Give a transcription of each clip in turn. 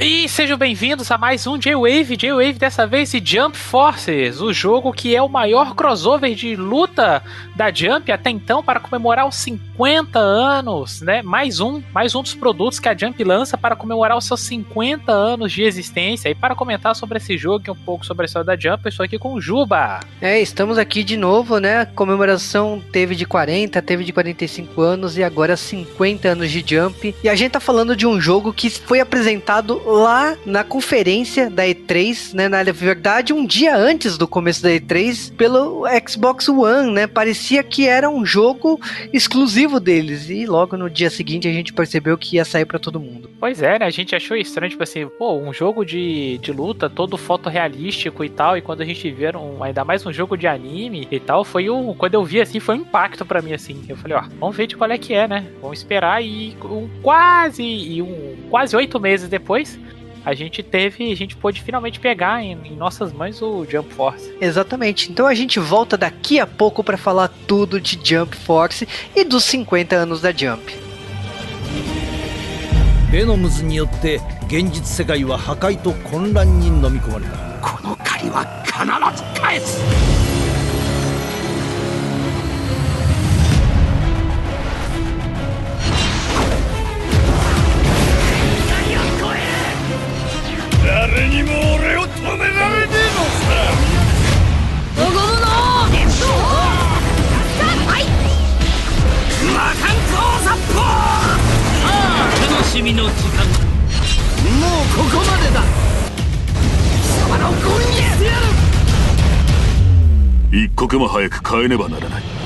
E sejam bem-vindos a mais um J-Wave, J-Wave dessa vez de Jump Forces, o jogo que é o maior crossover de luta da Jump até então para comemorar os 50 anos, né? Mais um, mais um dos produtos que a Jump lança para comemorar os seus 50 anos de existência. E para comentar sobre esse jogo e um pouco sobre a história da Jump, eu estou aqui com o Juba. É, estamos aqui de novo, né? A comemoração teve de 40, teve de 45 anos e agora 50 anos de Jump. E a gente tá falando de um jogo que foi apresentado lá na conferência da E3, né? Na verdade, um dia antes do começo da E3, pelo Xbox One, né? Parecia que era um jogo exclusivo deles. E logo no dia seguinte a gente percebeu que ia sair para todo mundo. Pois é, né? A gente achou estranho, tipo assim, pô, um jogo de, de luta todo fotorrealístico e tal. E quando a gente viu um, ainda mais um jogo de anime e tal, foi um. Quando eu vi assim, foi um impacto para mim, assim. Eu falei, ó, vamos ver de qual é que é, né? Vamos esperar. E um, quase. E um quase oito meses depois a gente teve, a gente pôde finalmente pegar em, em, nossas mãos o Jump Force. Exatamente. Então a gente volta daqui a pouco para falar tudo de Jump Force e dos 50 anos da Jump. ベノムズによって現実世界は破壊と混乱に飲み込まれたこの借りは必ず返す 時間もうここまでだ。貴様のゴンにしてやる。一刻も早く変えねばならない。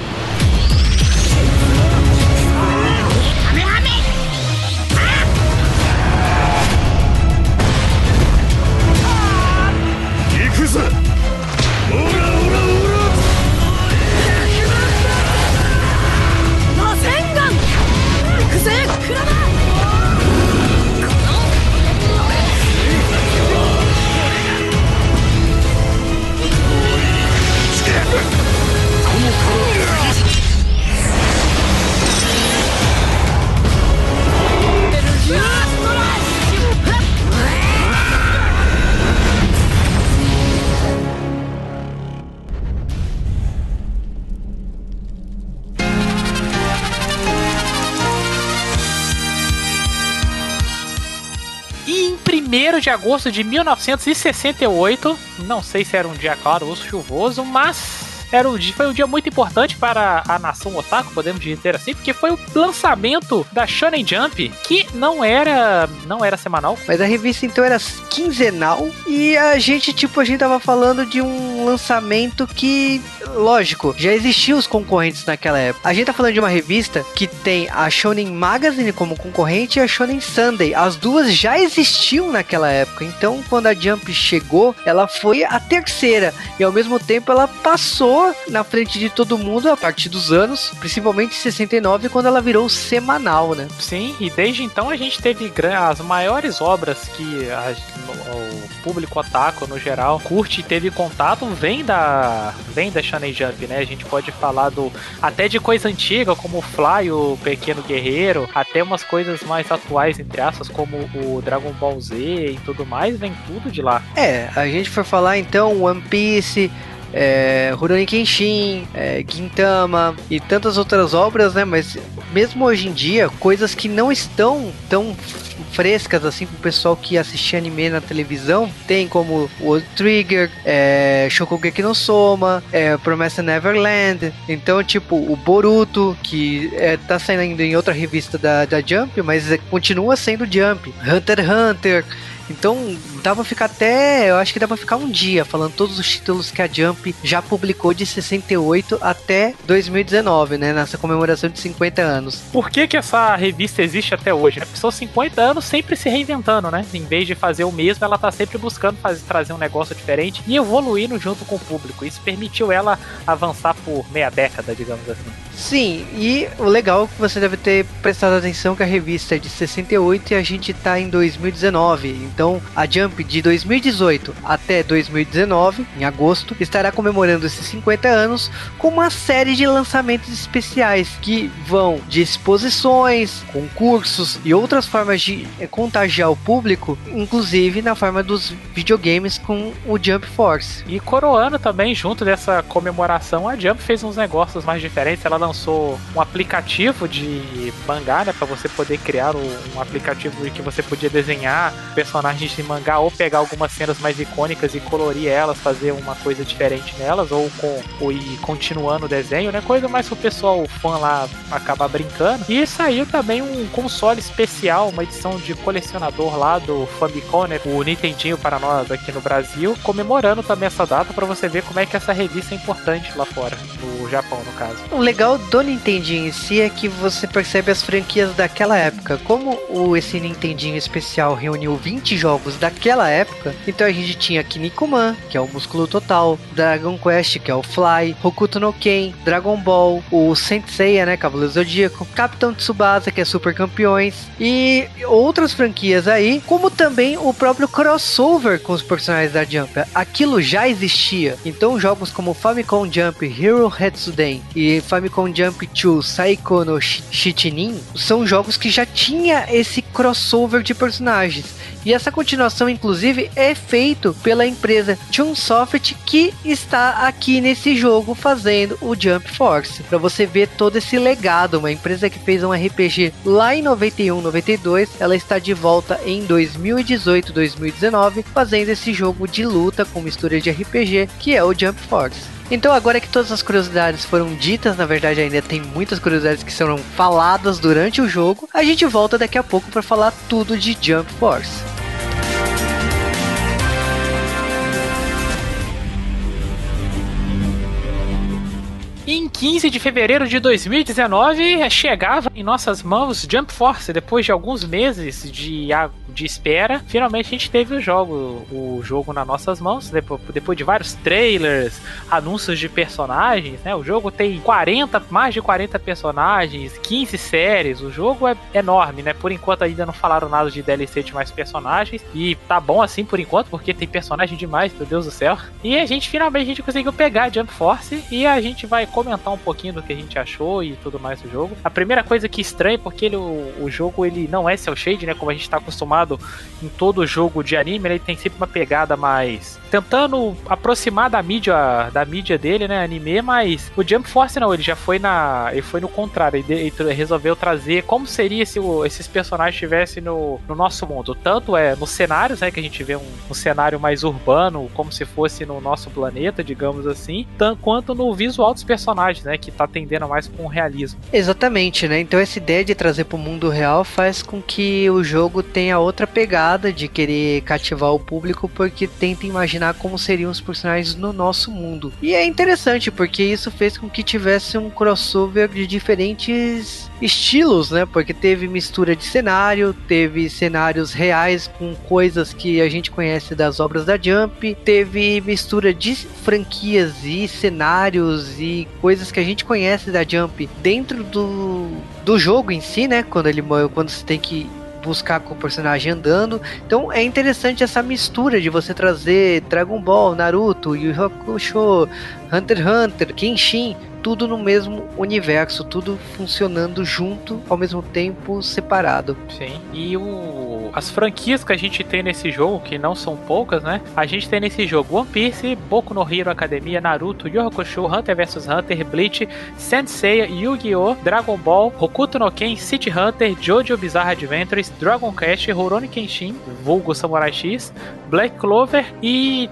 De agosto de 1968, não sei se era um dia claro ou chuvoso, mas era um dia, foi um dia muito importante para a nação otaku, podemos dizer assim, porque foi o lançamento da Shonen Jump, que não era não era semanal. Mas a revista então era quinzenal e a gente, tipo, a gente tava falando de um lançamento que, lógico, já existiam os concorrentes naquela época. A gente tá falando de uma revista que tem a Shonen Magazine como concorrente e a Shonen Sunday. As duas já existiam naquela época. Então, quando a Jump chegou, ela foi a terceira e ao mesmo tempo ela passou na frente de todo mundo a partir dos anos, principalmente em 69, quando ela virou semanal, né? Sim, e desde então a gente teve as maiores obras que a- público otaku no geral curte e teve contato vem da vem da Shonen Jump, né? A gente pode falar do até de coisa antiga como o Fly, o Pequeno Guerreiro, até umas coisas mais atuais entre aspas como o Dragon Ball Z e tudo mais, vem tudo de lá. É, a gente for falar então One Piece, é, Rurouni Kenshin, é, Gintama e tantas outras obras, né? Mas mesmo hoje em dia, coisas que não estão tão frescas assim pro pessoal que assistia anime na televisão, tem como o Trigger, é, Shokugeki no Soma, é, Promessa Neverland, então tipo o Boruto que é, tá saindo em outra revista da, da Jump, mas é, continua sendo Jump, Hunter x Hunter, então dá pra ficar até, eu acho que dá pra ficar um dia falando todos os títulos que a Jump já publicou de 68 até 2019, né, nessa comemoração de 50 anos. Por que, que essa revista existe até hoje? Porque são 50 anos sempre se reinventando, né? Em vez de fazer o mesmo, ela tá sempre buscando fazer, trazer um negócio diferente e evoluindo junto com o público. Isso permitiu ela avançar por meia década, digamos assim. Sim, e o legal é que você deve ter prestado atenção que a revista é de 68 e a gente tá em 2019. Então, a Jump de 2018 até 2019, em agosto, estará comemorando esses 50 anos com uma série de lançamentos especiais que vão de exposições, concursos e outras formas de eh, contagiar o público, inclusive na forma dos videogames com o Jump Force. E coroando também, junto dessa comemoração, a Jump fez uns negócios mais diferentes. Ela lançou um aplicativo de mangá, né? Pra você poder criar um aplicativo que você podia desenhar personagens de mangá ou pegar algumas cenas mais icônicas e colorir elas, fazer uma coisa diferente nelas, ou com ou ir continuando o desenho, né? Coisa mais pro pessoal, fã lá, acabar brincando. E saiu também um console especial, uma edição de colecionador lá do Famicom, né? O Nintendinho para nós aqui no Brasil, comemorando também essa data para você ver como é que essa revista é importante lá fora, no Japão, no caso. O legal do Nintendinho em si é que você percebe as franquias daquela época. Como o, esse Nintendinho especial reuniu 20 jogos daquela época, então a gente tinha Kinnikuman, que é o Músculo Total, Dragon Quest, que é o Fly, Hokuto no Ken, Dragon Ball, o Senseiya, né, Cavaleiro Zodíaco, Capitão Tsubasa, que é Super Campeões, e outras franquias aí, como também o próprio crossover com os personagens da Jump. Aquilo já existia. Então jogos como Famicom Jump Hero Hetsuden e Famicom Jump 2 Saiko no Shichinin são jogos que já tinha esse crossover de personagens. E essa continuação, inclusive, é feito pela empresa Chunsoft que está aqui nesse jogo fazendo o Jump Force. Para você ver todo esse legado, uma empresa que fez um RPG lá em 91, 92, ela está de volta em 2018, 2019, fazendo esse jogo de luta com mistura de RPG que é o Jump Force. Então, agora que todas as curiosidades foram ditas, na verdade ainda tem muitas curiosidades que serão faladas durante o jogo, a gente volta daqui a pouco para falar tudo de Jump Force. 15 de fevereiro de 2019, chegava em nossas mãos Jump Force. Depois de alguns meses de, de espera, finalmente a gente teve o jogo, o jogo nas nossas mãos. Depois, depois de vários trailers, anúncios de personagens, né? O jogo tem 40, mais de 40 personagens, 15 séries. O jogo é enorme, né? Por enquanto ainda não falaram nada de DLC de mais personagens. E tá bom assim por enquanto, porque tem personagem demais, meu Deus do céu. E a gente finalmente a gente conseguiu pegar Jump Force e a gente vai comentar um pouquinho do que a gente achou e tudo mais do jogo. A primeira coisa que estranha, porque ele, o, o jogo ele não é cel shade, né? Como a gente tá acostumado em todo jogo de anime, ele tem sempre uma pegada mais tentando aproximar da mídia da mídia dele, né, anime, mas o Jump Force não, ele já foi na ele foi no contrário, ele, ele resolveu trazer como seria se esses personagens estivessem no, no nosso mundo, tanto é nos cenários, né, que a gente vê um, um cenário mais urbano, como se fosse no nosso planeta, digamos assim, tanto quanto no visual dos personagens, né, que tá tendendo mais com o realismo. Exatamente, né? Então essa ideia de trazer para o mundo real faz com que o jogo tenha outra pegada de querer cativar o público porque tenta imaginar como seriam os personagens no nosso mundo. E é interessante porque isso fez com que tivesse um crossover de diferentes estilos, né? Porque teve mistura de cenário, teve cenários reais com coisas que a gente conhece das obras da Jump, teve mistura de franquias e cenários e coisas que a gente conhece da Jump dentro do, do jogo em si, né? Quando ele quando você tem que buscar com o personagem andando. Então é interessante essa mistura de você trazer Dragon Ball, Naruto, Yu Yu Hakusho, Hunter x Hunter, Kenshin, tudo no mesmo universo, tudo funcionando junto, ao mesmo tempo separado. Sim. E o... as franquias que a gente tem nesse jogo, que não são poucas, né? A gente tem nesse jogo One Piece, Boku no Hero Academia, Naruto, Yu Hunter vs Hunter, Bleach, Senseiya, Yu-Gi-Oh!, Dragon Ball, Hokuto no Ken, City Hunter, Jojo Bizarre Adventures, Dragon Quest, Rurouni Kenshin, vulgo Samurai X, Black Clover e,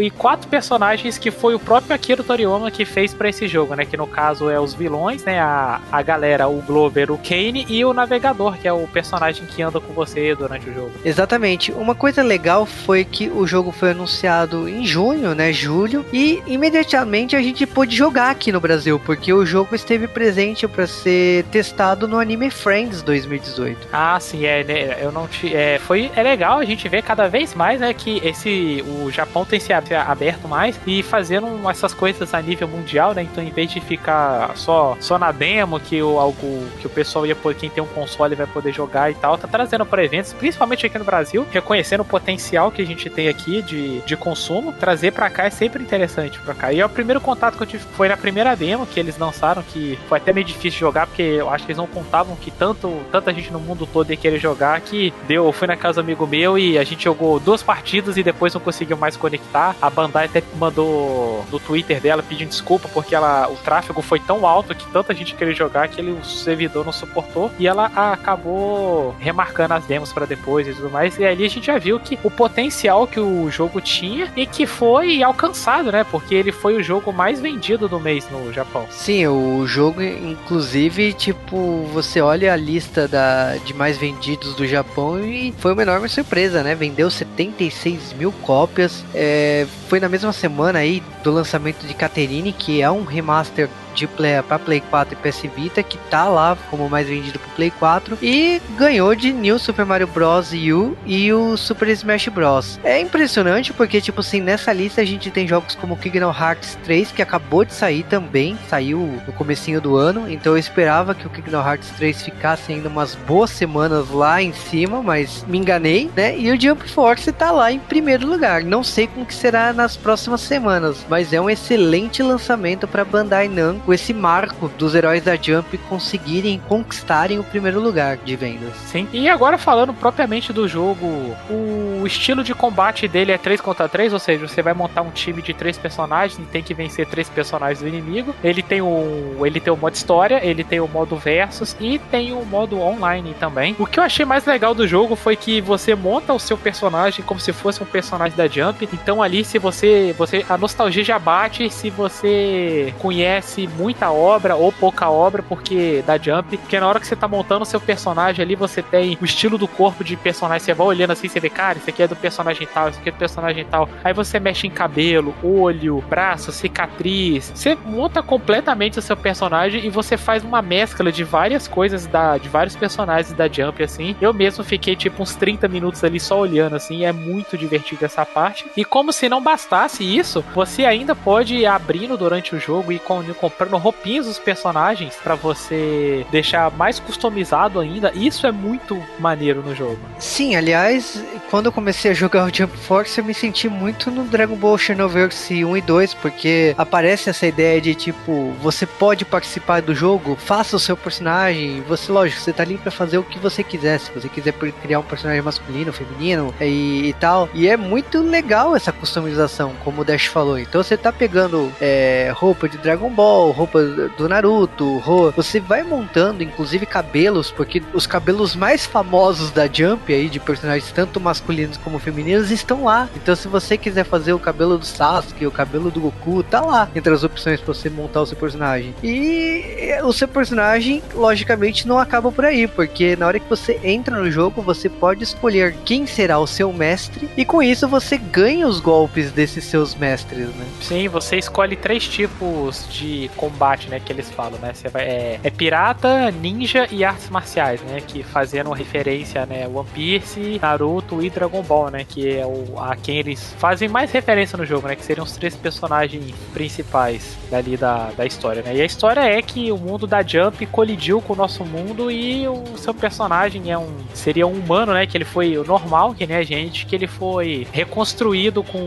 e quatro personagens que foi o próprio Akira Toriyama que fez para esse jogo, né? Que no caso é os vilões, né? A, a galera, o Glover, o Kane e o Navegador, que é o personagem que anda com você durante o jogo. Exatamente. Uma coisa legal foi que o jogo foi anunciado em junho, né? Julho, e imediatamente a gente pôde jogar aqui no Brasil, porque o jogo esteve presente para ser testado no Anime Friends 2018. Ah, sim, é, né, eu não te, é, foi é legal a gente ver cada vez mais, né, que esse o Japão tem se aberto mais e fazendo essas coisas a nível mundial, né? Então, em vez de ficar só, só na demo, que o, algo, que o pessoal ia poder, quem tem um console vai poder jogar e tal. Tá trazendo para eventos, principalmente aqui no Brasil, reconhecendo o potencial que a gente tem aqui de, de consumo. Trazer para cá é sempre interessante para cá. E é o primeiro contato que eu tive foi na primeira demo que eles lançaram, que foi até meio difícil jogar, porque eu acho que eles não contavam que tanto, tanta gente no mundo todo ia querer jogar que deu. Eu fui na casa do amigo meu e a gente jogou duas partidas e depois não conseguiu mais conectar. A Bandai até mandou no Twitter dela pedindo desculpa porque ela, o tráfego foi tão alto que tanta gente queria jogar que ele, o servidor não suportou e ela acabou remarcando as demos para depois e tudo mais. E ali a gente já viu que o potencial que o jogo tinha e que foi alcançado, né? Porque ele foi o jogo mais vendido do mês no Japão. Sim, o jogo, inclusive, tipo, você olha a lista da, de mais vendidos do Japão e foi uma enorme surpresa, né? Vendeu 76 mil cópias. É, foi na mesma semana aí do lançamento de Caterine, que é um remaster de play para Play 4 e PS Vita, que tá lá como mais vendido pro Play 4 e ganhou de New Super Mario Bros. U e o Super Smash Bros. É impressionante porque tipo assim, nessa lista a gente tem jogos como Kingdom Hearts 3 que acabou de sair também, saiu no comecinho do ano, então eu esperava que o Kingdom Hearts 3 ficasse ainda umas boas semanas lá em cima, mas me enganei, né? E o Jump Force tá lá em primeiro lugar. Não sei como que será nas próximas semanas, mas é um excelente lançamento para Bandai Com esse marco dos heróis da Jump conseguirem conquistarem o primeiro lugar de vendas. Sim. E agora falando propriamente do jogo, o estilo de combate dele é 3 contra 3, ou seja, você vai montar um time de três personagens e tem que vencer três personagens do inimigo. Ele tem o ele tem o modo história, ele tem o modo versus e tem o modo online também. O que eu achei mais legal do jogo foi que você monta o seu personagem como se fosse um personagem da Jump. Então ali se você você a nostalgia já bate se você conhece muita obra ou pouca obra, porque da Jump, porque na hora que você tá montando seu personagem ali, você tem o estilo do corpo de personagem, você vai olhando assim, você vê, cara, isso aqui é do personagem tal, isso aqui é do personagem tal. Aí você mexe em cabelo, olho, braço, cicatriz. Você monta completamente o seu personagem e você faz uma mescla de várias coisas da de vários personagens da Jump assim. Eu mesmo fiquei tipo uns 30 minutos ali só olhando assim, é muito divertido essa parte. E como se não bastasse isso, você ainda pode ir abrindo durante o jogo e comprando roupinhas dos personagens para você deixar mais customizado ainda. Isso é muito maneiro no jogo. Sim, aliás, quando eu comecei a jogar o Jump Force, eu me senti muito no Dragon Ball Xenoverse 1 e 2, porque aparece essa ideia de tipo, você pode participar do jogo, faça o seu personagem, você, lógico, você tá ali para fazer o que você quiser, se você quiser criar um personagem masculino, feminino e, e tal. E é muito legal essa customização, como o Dash falou. Então você tá pegando é, roupa de Dragon Ball, roupa do Naruto, você vai montando inclusive cabelos, porque os cabelos mais famosos da Jump aí, de personagens tanto masculinos como femininos, estão lá. Então se você quiser fazer o cabelo do Sasuke, o cabelo do Goku, tá lá entre as opções para você montar o seu personagem. E o seu personagem, logicamente, não acaba por aí, porque na hora que você entra no jogo, você pode escolher quem será o seu mestre, e com isso você ganha os golpes desses seus mestres, né? Sim, você escolhe três tipos de combate, né, que eles falam, né? Você vai, é, é, pirata, ninja e artes marciais, né? Que fazendo referência, né, One Piece, Naruto e Dragon Ball, né? Que é o, a quem eles fazem mais referência no jogo, né? Que seriam os três personagens principais dali da, da história, né? E a história é que o mundo da Jump colidiu com o nosso mundo e o seu personagem é um seria um humano, né? Que ele foi normal, que nem a gente, que ele foi reconstruído com,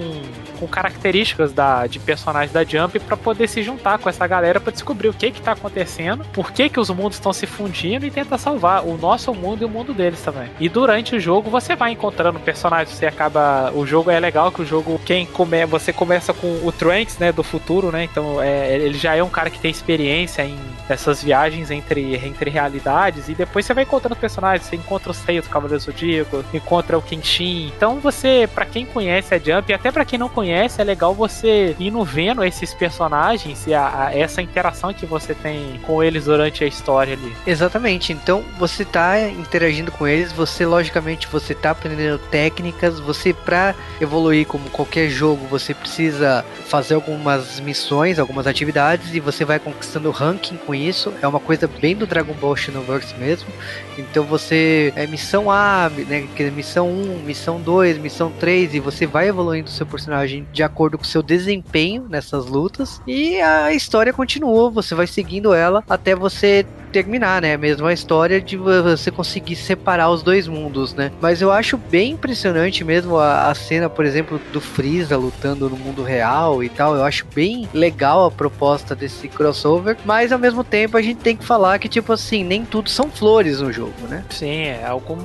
com características da, de personagem da Jump para poder se juntar com essa galera galera para descobrir o que que tá acontecendo, por que que os mundos estão se fundindo e tentar salvar o nosso mundo e o mundo deles também. E durante o jogo você vai encontrando personagens, você acaba, o jogo é legal que o jogo quem come, você começa com o Trunks, né, do futuro, né? Então, é, ele já é um cara que tem experiência em essas viagens entre entre realidades e depois você vai encontrando personagens, você encontra o Seiya do Cavaleiro Zodíaco, encontra o Kenshin. Então, você, para quem conhece a Jump e até para quem não conhece, é legal você ir no vendo esses personagens e a, a, essa interação que você tem com eles durante a história ali. Exatamente. Então você tá interagindo com eles, você logicamente você tá aprendendo técnicas, você para evoluir como qualquer jogo, você precisa fazer algumas missões, algumas atividades e você vai conquistando ranking com isso. É uma coisa bem do Dragon Ball Xenoverse mesmo. Então você é missão A, né, missão 1, missão 2, missão 3 e você vai evoluindo o seu personagem de acordo com seu desempenho nessas lutas e a história continua, você vai seguindo ela até você terminar, né? Mesmo a história de você conseguir separar os dois mundos, né? Mas eu acho bem impressionante mesmo a, a, cena, por exemplo, do Freeza lutando no mundo real e tal. Eu acho bem legal a proposta desse crossover, mas ao mesmo tempo a gente tem que falar que, tipo assim, nem tudo são flores no jogo, né? Sim, é algum.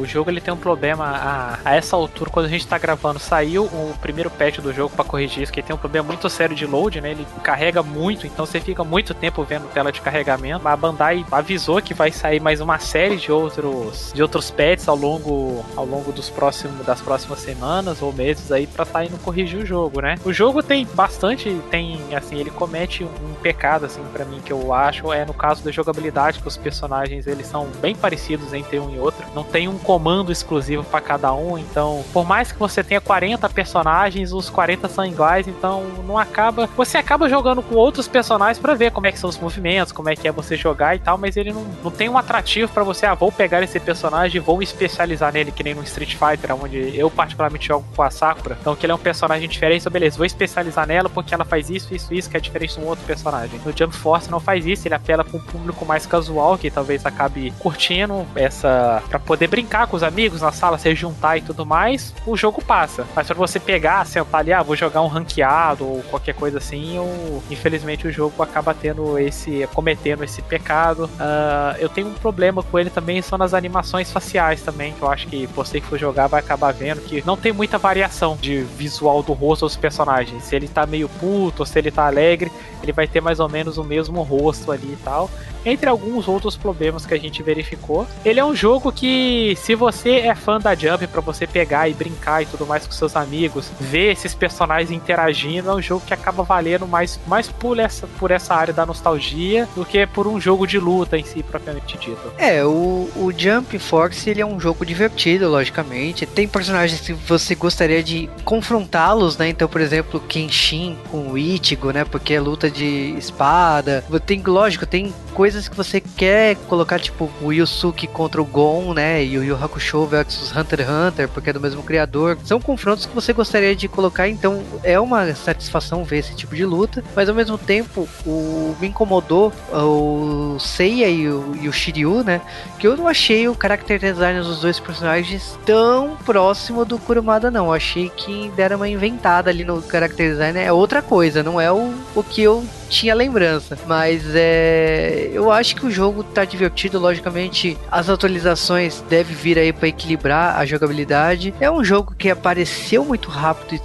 O jogo ele tem um problema a, a essa altura, quando a gente tá gravando, saiu o primeiro patch do jogo para corrigir isso, que tem um problema muito sério de load, né? Ele carrega muito, então você fica muito tempo vendo tela de carregamento a Bandai avisou que vai sair mais uma série de outros de outros pets ao longo ao longo dos próximos das próximas semanas ou meses aí para estar tá indo corrigir o jogo, né? O jogo tem bastante tem assim, ele comete um pecado assim para mim que eu acho é no caso da jogabilidade que os personagens eles são bem parecidos entre um e outro. Não tem um comando exclusivo para cada um, então por mais que você tenha 40 personagens, os 40 são iguais, então não acaba, você acaba jogando com outros personagens para ver como é que são os movimentos, como é que é você jogar e tal, mas ele não, não tem um atrativo para você, ah, vou pegar esse personagem e vou me especializar nele, que nem no Street Fighter, onde eu particularmente jogo com a Sakura. Então, que ele é um personagem diferente, então beleza, vou especializar nela porque ela faz isso, isso, isso, que é diferente de um outro personagem. No Jump Force não faz isso, ele apela para um público mais casual, que talvez acabe curtindo essa. para poder brincar com os amigos na sala, se juntar e tudo mais, o jogo passa. Mas para você pegar, sentar ali, ah, vou jogar um ranqueado ou qualquer coisa assim, eu, infelizmente o jogo acaba tendo esse. cometendo esse pecado. Uh, eu tenho um problema com ele também, são nas animações faciais também, que eu acho que você que for jogar vai acabar vendo que não tem muita variação de visual do rosto dos personagens. Se ele tá meio puto ou se ele tá alegre, ele vai ter mais ou menos o mesmo rosto ali e tal entre alguns outros problemas que a gente verificou. Ele é um jogo que, se você é fã da Jump, para você pegar e brincar e tudo mais com seus amigos, ver esses personagens interagindo, é um jogo que acaba valendo mais, mais por, essa, por essa área da nostalgia do que por um jogo de luta em si, propriamente dito. É, o, o Jump Force ele é um jogo divertido, logicamente. Tem personagens que você gostaria de confrontá-los, né? Então, por exemplo, Kenshin com o Ichigo, né? Porque é luta de espada. Tem, lógico, tem coisas coisas que você quer colocar, tipo, o Yusuke contra o Gon, né? E o Yu Hakusho versus Hunter x Hunter, porque é do mesmo criador. São confrontos que você gostaria de colocar, então é uma satisfação ver esse tipo de luta. Mas ao mesmo tempo, o me incomodou o Seiya e o, e o Shiryu, né? Que eu não achei o character design dos dois personagens tão próximo do Kurumada, não. Eu achei que deram uma inventada ali no character design. É outra coisa, não é o, o que eu tinha lembrança. Mas é. Eu acho que o jogo tá divertido, logicamente. As atualizações devem vir aí para equilibrar a jogabilidade. É um jogo que apareceu muito rápido,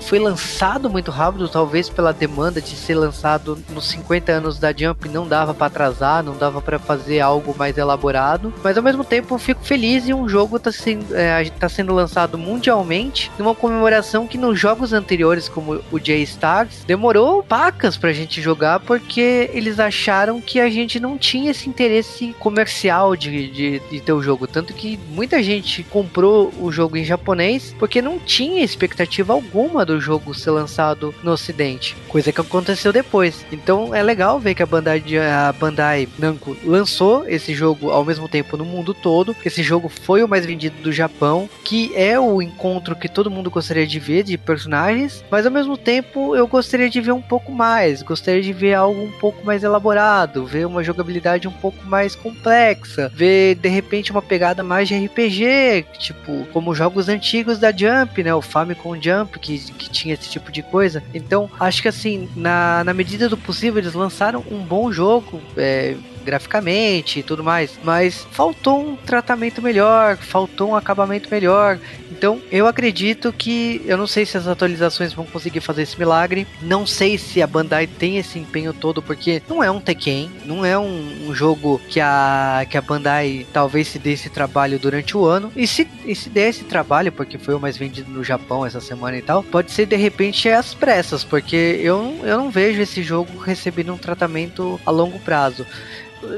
foi lançado muito rápido, talvez pela demanda de ser lançado nos 50 anos da Jump, não dava para atrasar, não dava para fazer algo mais elaborado. Mas ao mesmo tempo eu fico feliz e um jogo tá sendo, é, tá sendo lançado mundialmente numa comemoração que nos jogos anteriores, como o J-Stars, demorou pacas pra gente jogar porque eles acharam que a gente não tinha esse interesse comercial de, de, de, ter o jogo. Tanto que muita gente comprou o jogo em japonês porque não tinha expectativa alguma do jogo ser lançado no ocidente. Coisa que aconteceu depois. Então é legal ver que a Bandai, a Bandai Namco lançou esse jogo ao mesmo tempo no mundo todo. Esse jogo foi o mais vendido do Japão, que é o encontro que todo mundo gostaria de ver de personagens, mas ao mesmo tempo eu gostaria de ver um pouco mais. Gostaria gostaria de ver algo um pouco mais elaborado, ver uma jogabilidade um pouco mais complexa, ver de repente uma pegada mais de RPG, tipo, como jogos antigos da Jump, né? O Famicom Jump, que, que tinha esse tipo de coisa. Então, acho que assim, na, na medida do possível, eles lançaram um bom jogo. É, graficamente e tudo mais, mas faltou um tratamento melhor, faltou um acabamento melhor. Então, eu acredito que eu não sei se as atualizações vão conseguir fazer esse milagre, não sei se a Bandai tem esse empenho todo, porque não é um Tekken, não é um, um jogo que a que a Bandai talvez se dê esse trabalho durante o ano. E se, e se der esse trabalho, porque foi o mais vendido no Japão essa semana e tal, pode ser de repente às pressas, porque eu, eu não vejo esse jogo recebendo um tratamento a longo prazo.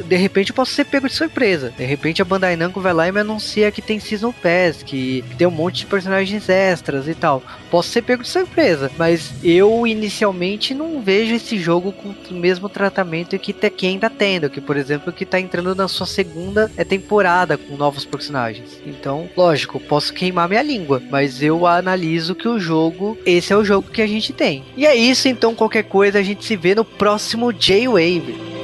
De repente eu posso ser pego de surpresa. De repente a Bandai Namco vai lá e me anuncia que tem Season Pass, que tem um monte de personagens extras e tal. Posso ser pego de surpresa, mas eu inicialmente não vejo esse jogo com o mesmo tratamento que Tekken ainda tendo, que por exemplo que tá entrando na sua segunda é, temporada com novos personagens. Então, lógico, posso queimar minha língua, mas eu analiso que o jogo, esse é o jogo que a gente tem. E é isso, então qualquer coisa a gente se vê no próximo J-Wave.